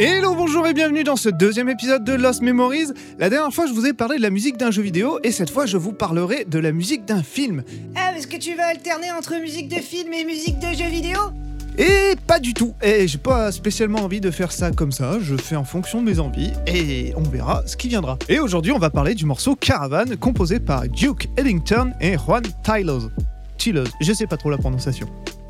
Hello, bonjour et bienvenue dans ce deuxième épisode de Lost Memories. La dernière fois, je vous ai parlé de la musique d'un jeu vidéo et cette fois, je vous parlerai de la musique d'un film. Ah, est-ce que tu vas alterner entre musique de film et musique de jeu vidéo? Et pas du tout. Et j'ai pas spécialement envie de faire ça comme ça. Je fais en fonction de mes envies et on verra ce qui viendra. Et aujourd'hui, on va parler du morceau Caravan composé par Duke Ellington et Juan Tylos. Tylos, je sais pas trop la prononciation.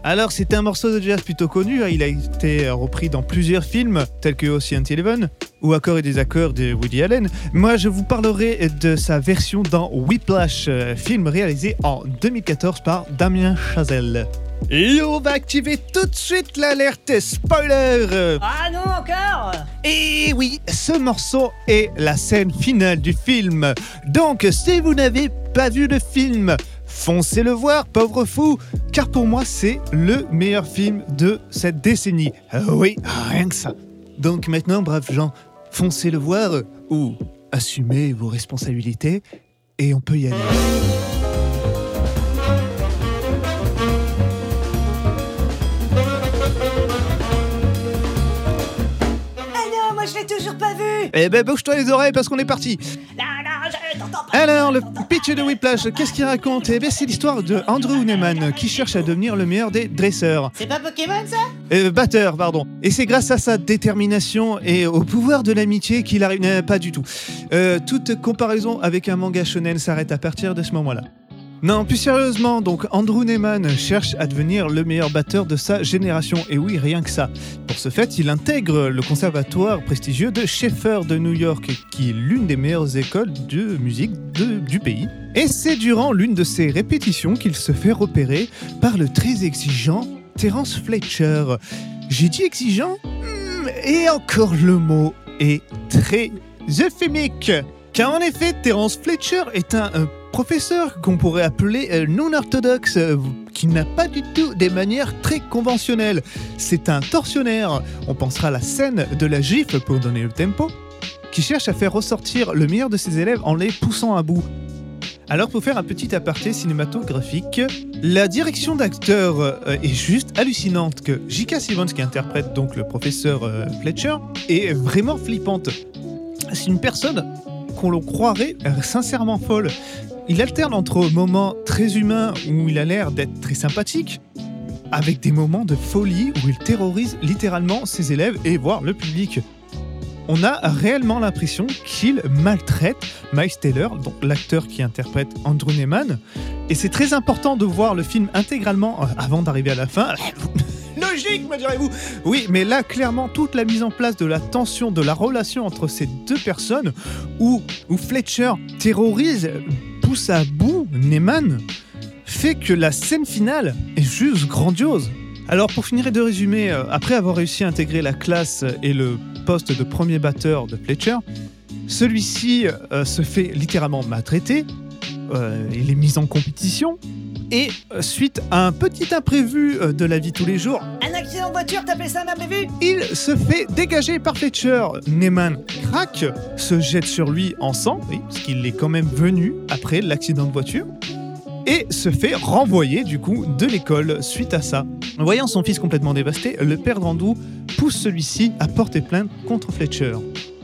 Alors, c'est un morceau de jazz plutôt connu, hein. il a été repris dans plusieurs films, tels que Ocean's Eleven ou Accords et désaccords de Woody Allen. Moi, je vous parlerai de sa version dans Whiplash, euh, film réalisé en 2014 par Damien Chazelle. Et on va activer tout de suite l'alerte spoiler Ah non, encore? Et oui, ce morceau est la scène finale du film. Donc, si vous n'avez pas vu le film, foncez le voir, pauvre fou, car pour moi, c'est le meilleur film de cette décennie. Ah oui, rien que ça. Donc maintenant, braves gens, foncez le voir ou assumez vos responsabilités et on peut y aller. Ah non, moi je l'ai toujours pas vu Eh ben, bouge-toi les oreilles parce qu'on est parti. Alors, le pitch de Whiplash, qu'est-ce qu'il raconte? Eh bien, c'est l'histoire de Andrew Neyman qui cherche à devenir le meilleur des dresseurs. C'est pas Pokémon ça? Euh, batteur, pardon. Et c'est grâce à sa détermination et au pouvoir de l'amitié qu'il arrive. Non, pas du tout. Euh, toute comparaison avec un manga shonen s'arrête à partir de ce moment-là. Non, plus sérieusement, donc Andrew Neyman cherche à devenir le meilleur batteur de sa génération. Et oui, rien que ça. Pour ce fait, il intègre le conservatoire prestigieux de Schaeffer de New York, qui est l'une des meilleures écoles de musique du pays. Et c'est durant l'une de ses répétitions qu'il se fait repérer par le très exigeant Terence Fletcher. J'ai dit exigeant? Hmm, Et encore le mot est très euphémique. Car en effet, Terence Fletcher est un professeur qu'on pourrait appeler euh, non orthodoxe, euh, qui n'a pas du tout des manières très conventionnelles. C'est un tortionnaire. On pensera à la scène de la gifle pour donner le tempo, qui cherche à faire ressortir le meilleur de ses élèves en les poussant à bout. Alors pour faire un petit aparté cinématographique, la direction d'acteur euh, est juste hallucinante que J.K. Simmons qui interprète donc le professeur Fletcher est vraiment flippante. C'est une personne qu'on le croirait sincèrement folle. Il alterne entre moments très humains où il a l'air d'être très sympathique avec des moments de folie où il terrorise littéralement ses élèves et voire le public. On a réellement l'impression qu'il maltraite Miles Taylor, donc l'acteur qui interprète Andrew Neyman. Et c'est très important de voir le film intégralement euh, avant d'arriver à la fin. Logique, me direz-vous Oui, mais là, clairement, toute la mise en place de la tension, de la relation entre ces deux personnes, où, où Fletcher terrorise, pousse à bout Neyman, fait que la scène finale est juste grandiose. Alors, pour finir de résumer, euh, après avoir réussi à intégrer la classe et le poste de premier batteur de Fletcher, celui-ci euh, se fait littéralement maltraiter, euh, il est mis en compétition, et euh, suite à un petit imprévu euh, de la vie tous les jours, Un accident de voiture, t'appelles ça un imprévu il se fait dégager par Fletcher. Neyman craque, se jette sur lui en sang, oui, parce qu'il est quand même venu après l'accident de voiture, et se fait renvoyer du coup de l'école suite à ça. Voyant son fils complètement dévasté, le père d'Andrew pousse celui-ci à porter plainte contre Fletcher.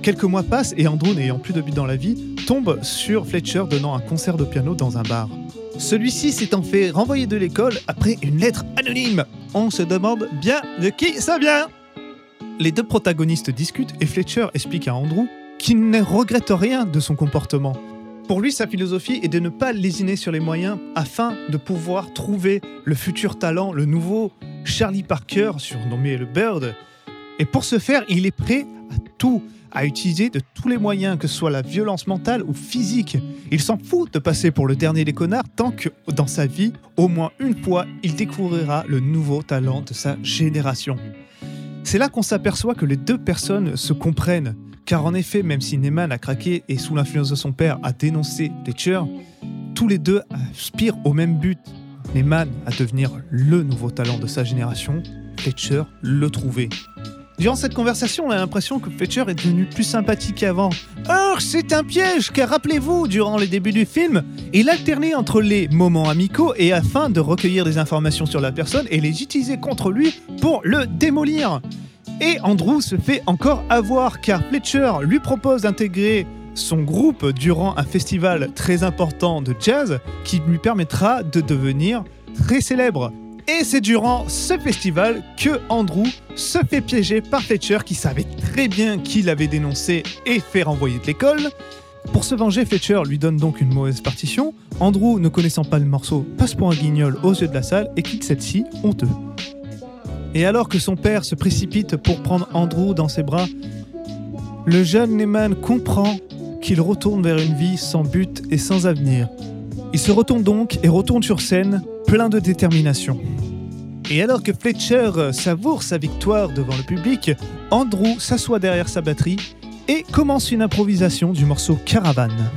Quelques mois passent et Andrew, n'ayant plus de but dans la vie, tombe sur Fletcher donnant un concert de piano dans un bar. Celui-ci s'étant fait renvoyer de l'école après une lettre anonyme. On se demande bien de qui ça vient. Les deux protagonistes discutent et Fletcher explique à Andrew qu'il ne regrette rien de son comportement. Pour lui, sa philosophie est de ne pas lésiner sur les moyens afin de pouvoir trouver le futur talent, le nouveau Charlie Parker, surnommé le Bird. Et pour ce faire, il est prêt à tout, à utiliser de tous les moyens, que ce soit la violence mentale ou physique. Il s'en fout de passer pour le dernier des connards tant que dans sa vie, au moins une fois, il découvrira le nouveau talent de sa génération. C'est là qu'on s'aperçoit que les deux personnes se comprennent, car en effet, même si Neyman a craqué et sous l'influence de son père a dénoncé Fletcher, tous les deux aspirent au même but. Neyman à devenir le nouveau talent de sa génération, Fletcher le trouver. Durant cette conversation, on a l'impression que Fletcher est devenu plus sympathique qu'avant. Or, c'est un piège, car rappelez-vous, durant les débuts du film, il alternait entre les moments amicaux et afin de recueillir des informations sur la personne et les utiliser contre lui pour le démolir. Et Andrew se fait encore avoir car Fletcher lui propose d'intégrer son groupe durant un festival très important de jazz qui lui permettra de devenir très célèbre. Et c'est durant ce festival que Andrew se fait piéger par Fletcher qui savait très bien qu'il avait dénoncé et fait renvoyer de l'école. Pour se venger, Fletcher lui donne donc une mauvaise partition. Andrew, ne connaissant pas le morceau, passe pour un guignol aux yeux de la salle et quitte celle-ci honteux. Et alors que son père se précipite pour prendre Andrew dans ses bras, le jeune Neyman comprend qu'il retourne vers une vie sans but et sans avenir. Il se retourne donc et retourne sur scène, plein de détermination. Et alors que Fletcher savoure sa victoire devant le public, Andrew s'assoit derrière sa batterie et commence une improvisation du morceau Caravane.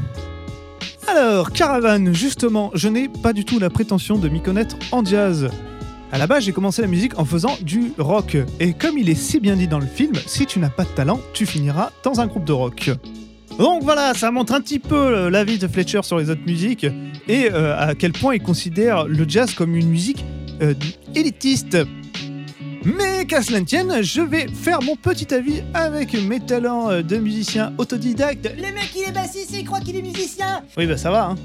Alors, Caravane, justement, je n'ai pas du tout la prétention de m'y connaître en jazz. À la base, j'ai commencé la musique en faisant du rock. Et comme il est si bien dit dans le film, si tu n'as pas de talent, tu finiras dans un groupe de rock. Donc voilà, ça montre un petit peu l'avis de Fletcher sur les autres musiques et euh, à quel point il considère le jazz comme une musique euh, élitiste. Mais qu'à cela ne tienne, je vais faire mon petit avis avec mes talents euh, de musicien autodidacte. Le mec il est bassiste et il croit qu'il est musicien Oui bah ça va hein.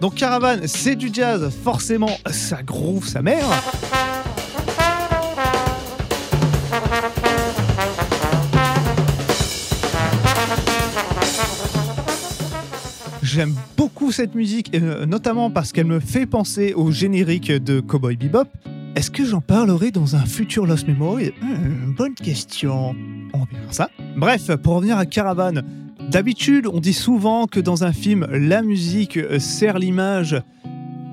Donc Caravane, c'est du jazz, forcément ça groove sa mère. J'aime beaucoup cette musique, euh, notamment parce qu'elle me fait penser au générique de Cowboy Bebop. Est-ce que j'en parlerai dans un futur Lost Memory? Hmm, Bonne question. On verra ça. Bref, pour revenir à Caravane, d'habitude, on dit souvent que dans un film, la musique euh, sert l'image.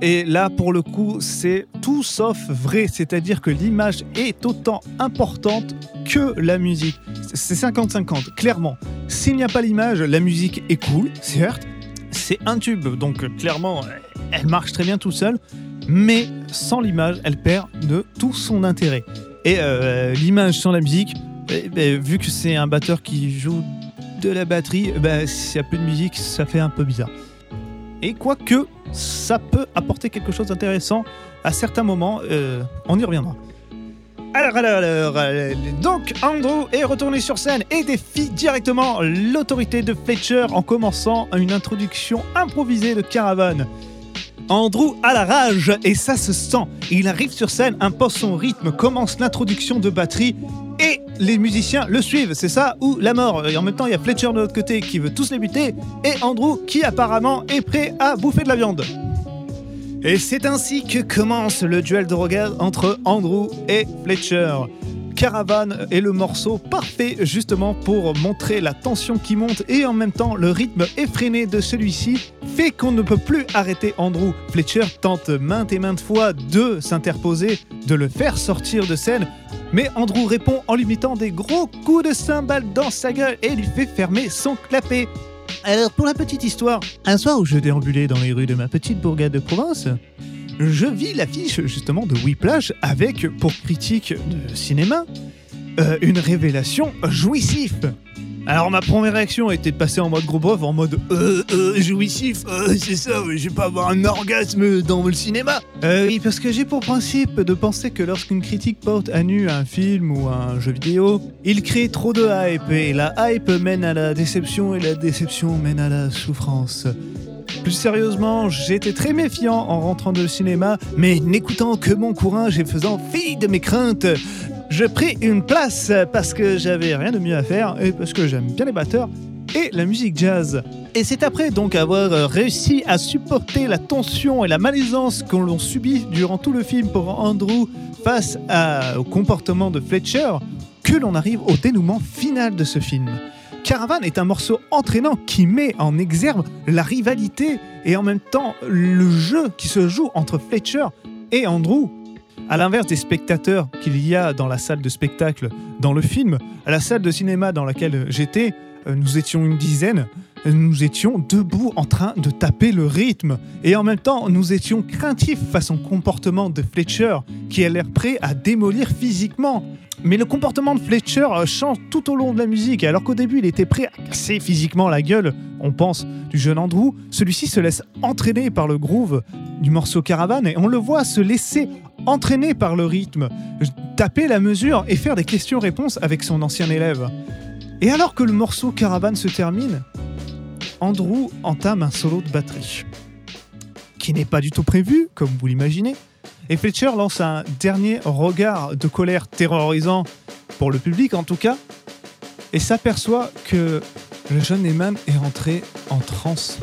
Et là, pour le coup, c'est tout sauf vrai. C'est-à-dire que l'image est autant importante que la musique. C'est 50-50, clairement. S'il n'y a pas l'image, la musique est cool, certes. C'est un tube, donc clairement, elle marche très bien tout seul. Mais sans l'image, elle perd de tout son intérêt. Et euh, l'image sans la musique, eh ben, vu que c'est un batteur qui joue de la batterie, ben, s'il n'y a plus de musique, ça fait un peu bizarre. Et quoique, ça peut apporter quelque chose d'intéressant à certains moments, euh, on y reviendra. Alors, alors, alors, euh, donc Andrew est retourné sur scène et défie directement l'autorité de Fletcher en commençant une introduction improvisée de Caravane. Andrew a la rage et ça se sent. Il arrive sur scène, impose son rythme, commence l'introduction de batterie et les musiciens le suivent. C'est ça ou la mort. Et en même temps, il y a Fletcher de l'autre côté qui veut tous les buter et Andrew qui apparemment est prêt à bouffer de la viande. Et c'est ainsi que commence le duel de regard entre Andrew et Fletcher. Caravane est le morceau parfait justement pour montrer la tension qui monte et en même temps le rythme effréné de celui-ci fait qu'on ne peut plus arrêter Andrew. Fletcher tente maintes et maintes fois de s'interposer, de le faire sortir de scène, mais Andrew répond en lui mettant des gros coups de cymbale dans sa gueule et lui fait fermer son clapet. Alors pour la petite histoire, un soir où je déambulais dans les rues de ma petite bourgade de province, je vis l'affiche justement de Whiplash avec pour critique de cinéma euh, une révélation jouissif. Alors ma première réaction était de passer en mode gros bof, en mode euh, euh, jouissif, euh, c'est ça, je vais pas avoir un orgasme dans le cinéma. Euh, oui, parce que j'ai pour principe de penser que lorsqu'une critique porte à nu un film ou un jeu vidéo, il crée trop de hype et la hype mène à la déception et la déception mène à la souffrance. Plus sérieusement, j'étais très méfiant en rentrant de cinéma, mais n'écoutant que mon courage et faisant fi de mes craintes, je pris une place parce que j'avais rien de mieux à faire et parce que j'aime bien les batteurs et la musique jazz. Et c'est après donc avoir réussi à supporter la tension et la malaisance que l'on subit durant tout le film pour Andrew face au comportement de Fletcher que l'on arrive au dénouement final de ce film. Caravan est un morceau entraînant qui met en exergue la rivalité et en même temps le jeu qui se joue entre Fletcher et Andrew. À l'inverse des spectateurs qu'il y a dans la salle de spectacle dans le film, à la salle de cinéma dans laquelle j'étais, euh, nous étions une dizaine, nous étions debout en train de taper le rythme. Et en même temps, nous étions craintifs face au comportement de Fletcher, qui a l'air prêt à démolir physiquement. Mais le comportement de Fletcher euh, change tout au long de la musique. Alors qu'au début, il était prêt à casser physiquement la gueule, on pense, du jeune Andrew, celui-ci se laisse entraîner par le groove du morceau Caravane et on le voit se laisser entraîné par le rythme, taper la mesure et faire des questions-réponses avec son ancien élève. Et alors que le morceau Caravane se termine, Andrew entame un solo de batterie, qui n'est pas du tout prévu, comme vous l'imaginez, et Fletcher lance un dernier regard de colère terrorisant, pour le public en tout cas, et s'aperçoit que le jeune Eman est rentré en transe.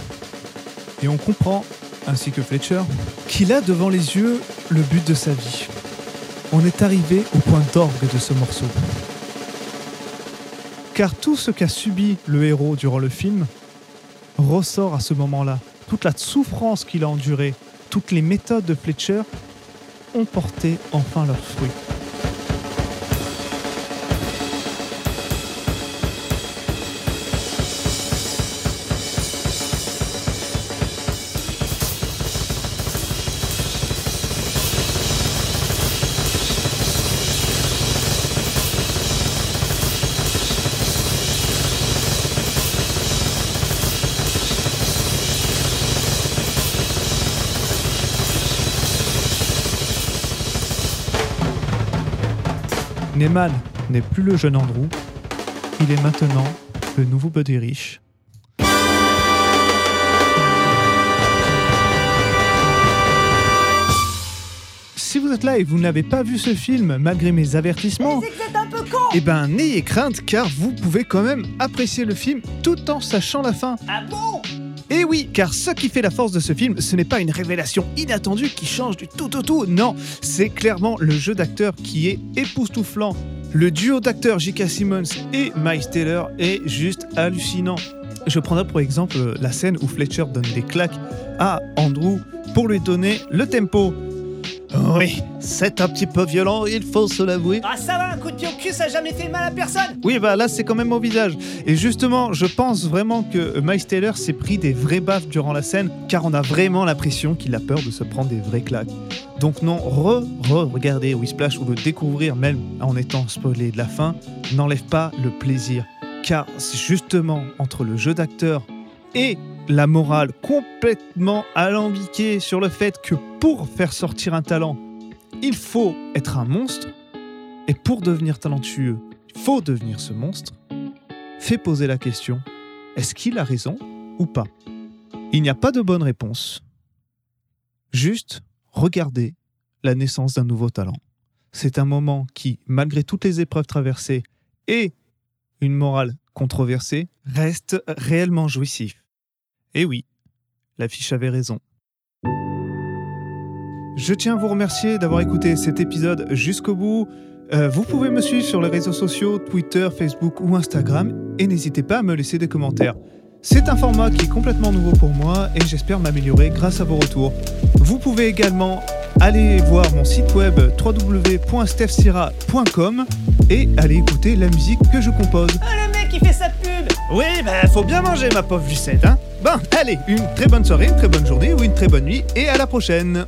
Et on comprend, ainsi que Fletcher, qu'il a devant les yeux le but de sa vie. On est arrivé au point d'orgue de ce morceau. Car tout ce qu'a subi le héros durant le film ressort à ce moment-là. Toute la souffrance qu'il a endurée, toutes les méthodes de Fletcher ont porté enfin leurs fruits. Neyman n'est plus le jeune Andrew, il est maintenant le nouveau Buddy Rich. Si vous êtes là et vous n'avez pas vu ce film malgré mes avertissements, eh ben n'ayez crainte car vous pouvez quand même apprécier le film tout en sachant la fin. Ah bon? Et oui, car ce qui fait la force de ce film, ce n'est pas une révélation inattendue qui change du tout au tout, non, c'est clairement le jeu d'acteur qui est époustouflant. Le duo d'acteurs J.K. Simmons et Miles Taylor est juste hallucinant. Je prendrai pour exemple la scène où Fletcher donne des claques à Andrew pour lui donner le tempo. Oui, c'est un petit peu violent, il faut se l'avouer. Ah ça va, un coup de pied au cul, ça a jamais fait mal à personne Oui, bah là, c'est quand même au visage. Et justement, je pense vraiment que Miles Taylor s'est pris des vraies baffes durant la scène, car on a vraiment l'impression qu'il a peur de se prendre des vraies claques. Donc non, re-re-regarder Whisplash ou le découvrir même en étant spoilé de la fin n'enlève pas le plaisir. Car c'est justement entre le jeu d'acteur et la morale complètement alambiquée sur le fait que pour faire sortir un talent, il faut être un monstre, et pour devenir talentueux, il faut devenir ce monstre, fait poser la question, est-ce qu'il a raison ou pas? Il n'y a pas de bonne réponse. Juste regarder la naissance d'un nouveau talent. C'est un moment qui, malgré toutes les épreuves traversées et une morale controversée, reste réellement jouissif. Et oui, l'affiche avait raison. Je tiens à vous remercier d'avoir écouté cet épisode jusqu'au bout. Euh, vous pouvez me suivre sur les réseaux sociaux, Twitter, Facebook ou Instagram, et n'hésitez pas à me laisser des commentaires. C'est un format qui est complètement nouveau pour moi et j'espère m'améliorer grâce à vos retours. Vous pouvez également aller voir mon site web www.stefsira.com et aller écouter la musique que je compose. Ah le mec il fait sa pub Oui, bah faut bien manger ma pauvre Lucette, hein Bon, allez, une très bonne soirée, une très bonne journée ou une très bonne nuit et à la prochaine